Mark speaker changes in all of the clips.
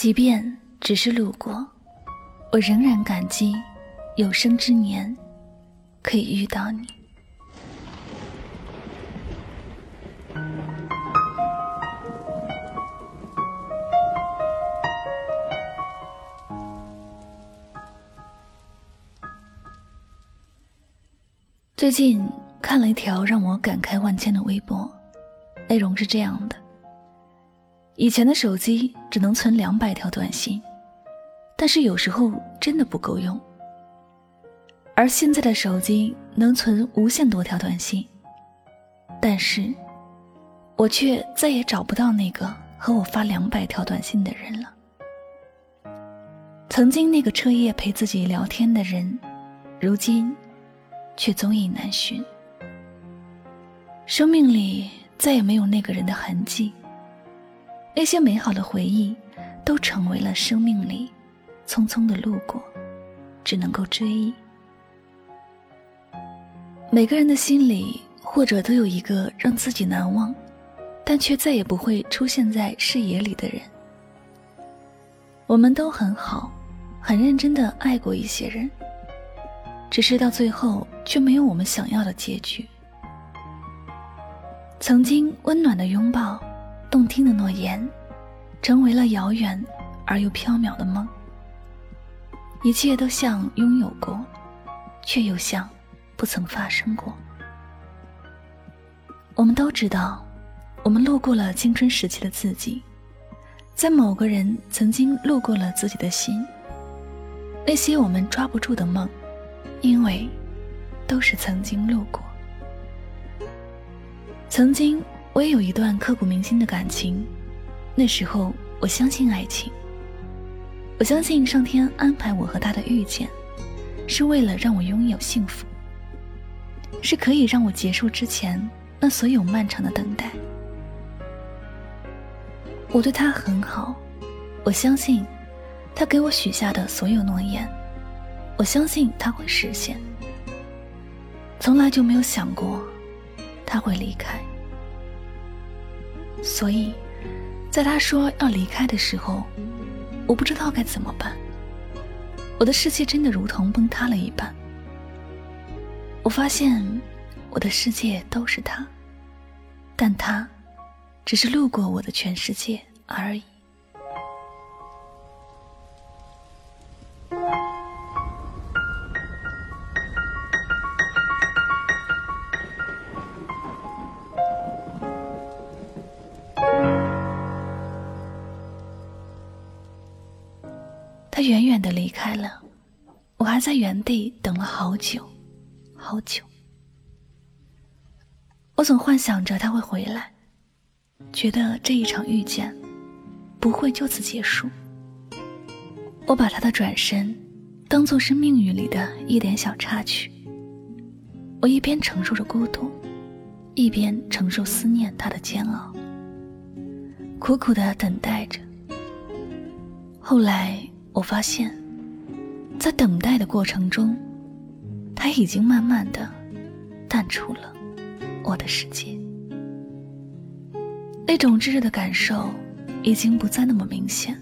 Speaker 1: 即便只是路过，我仍然感激有生之年可以遇到你。最近看了一条让我感慨万千的微博，内容是这样的。以前的手机只能存两百条短信，但是有时候真的不够用。而现在的手机能存无限多条短信，但是，我却再也找不到那个和我发两百条短信的人了。曾经那个彻夜陪自己聊天的人，如今却踪影难寻。生命里再也没有那个人的痕迹。那些美好的回忆，都成为了生命里匆匆的路过，只能够追忆。每个人的心里，或者都有一个让自己难忘，但却再也不会出现在视野里的人。我们都很好，很认真的爱过一些人，只是到最后却没有我们想要的结局。曾经温暖的拥抱。动听的诺言，成为了遥远而又飘渺的梦。一切都像拥有过，却又像不曾发生过。我们都知道，我们路过了青春时期的自己，在某个人曾经路过了自己的心。那些我们抓不住的梦，因为都是曾经路过，曾经。我也有一段刻骨铭心的感情，那时候我相信爱情，我相信上天安排我和他的遇见，是为了让我拥有幸福，是可以让我结束之前那所有漫长的等待。我对他很好，我相信他给我许下的所有诺言，我相信他会实现，从来就没有想过他会离开。所以，在他说要离开的时候，我不知道该怎么办。我的世界真的如同崩塌了一般。我发现，我的世界都是他，但他，只是路过我的全世界而已。他远远的离开了，我还在原地等了好久，好久。我总幻想着他会回来，觉得这一场遇见不会就此结束。我把他的转身当做是命运里的一点小插曲。我一边承受着孤独，一边承受思念他的煎熬，苦苦的等待着。后来。我发现，在等待的过程中，他已经慢慢的淡出了我的世界。那种炙热的感受已经不再那么明显。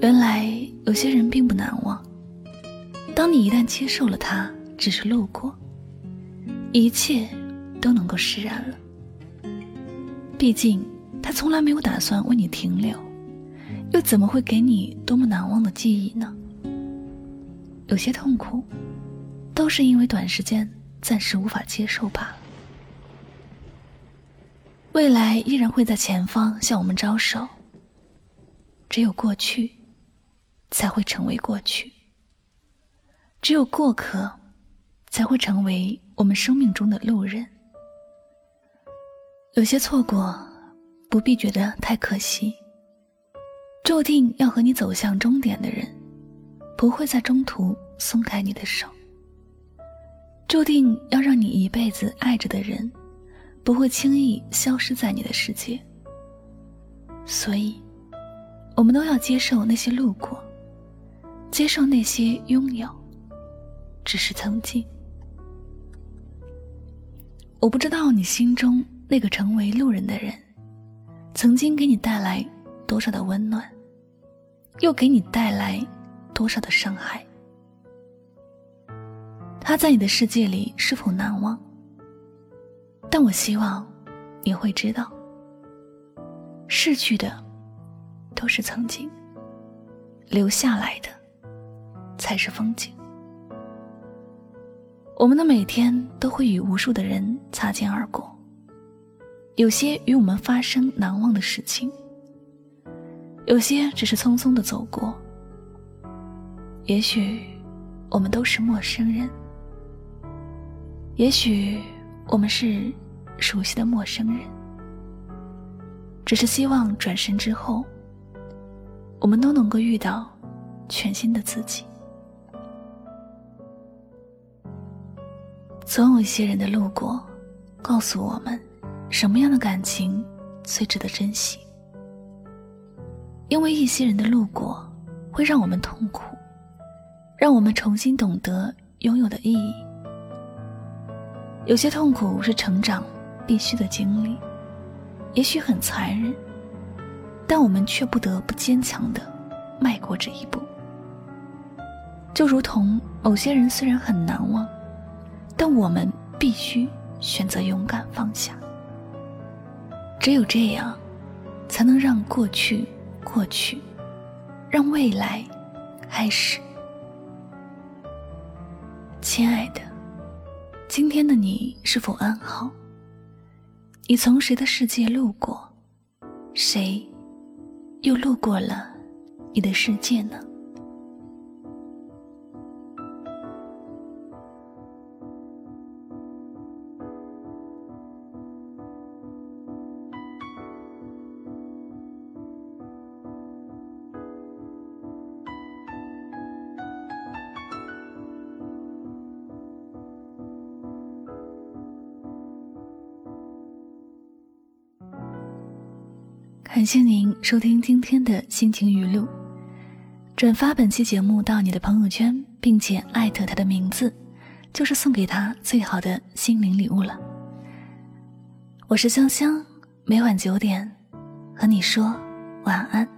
Speaker 1: 原来有些人并不难忘。当你一旦接受了他只是路过，一切都能够释然了。毕竟他从来没有打算为你停留。又怎么会给你多么难忘的记忆呢？有些痛苦，都是因为短时间暂时无法接受罢了。未来依然会在前方向我们招手。只有过去，才会成为过去；只有过客，才会成为我们生命中的路人。有些错过，不必觉得太可惜。注定要和你走向终点的人，不会在中途松开你的手；注定要让你一辈子爱着的人，不会轻易消失在你的世界。所以，我们都要接受那些路过，接受那些拥有，只是曾经。我不知道你心中那个成为路人的人，曾经给你带来多少的温暖。又给你带来多少的伤害？他在你的世界里是否难忘？但我希望你会知道，逝去的都是曾经，留下来的才是风景。我们的每天都会与无数的人擦肩而过，有些与我们发生难忘的事情。有些只是匆匆的走过，也许我们都是陌生人，也许我们是熟悉的陌生人，只是希望转身之后，我们都能够遇到全新的自己。总有一些人的路过，告诉我们什么样的感情最值得珍惜。因为一些人的路过，会让我们痛苦，让我们重新懂得拥有的意义。有些痛苦是成长必须的经历，也许很残忍，但我们却不得不坚强的迈过这一步。就如同某些人虽然很难忘，但我们必须选择勇敢放下。只有这样，才能让过去。过去，让未来开始。亲爱的，今天的你是否安好？你从谁的世界路过？谁又路过了你的世界呢？感谢您收听今天的心情语录，转发本期节目到你的朋友圈，并且艾特他的名字，就是送给他最好的心灵礼物了。我是香香，每晚九点和你说晚安。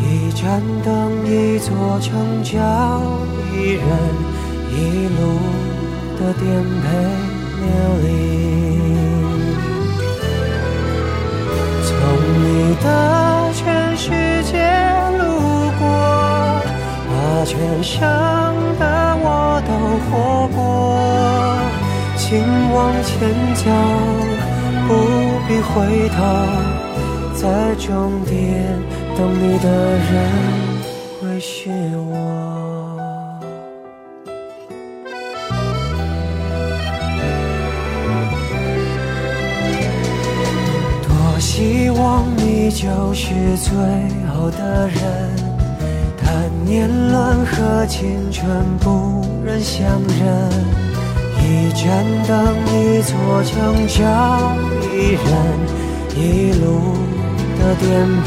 Speaker 2: 一盏灯，一座城，叫一人，一路的颠沛流离。从你的全世界路过，把全盛的我都。活过，请往前走，不必回头，在终点等你的人会是我。多希望你就是最后的人。年轮和青春不忍相认，一盏灯，一座城，找一人，一路的颠沛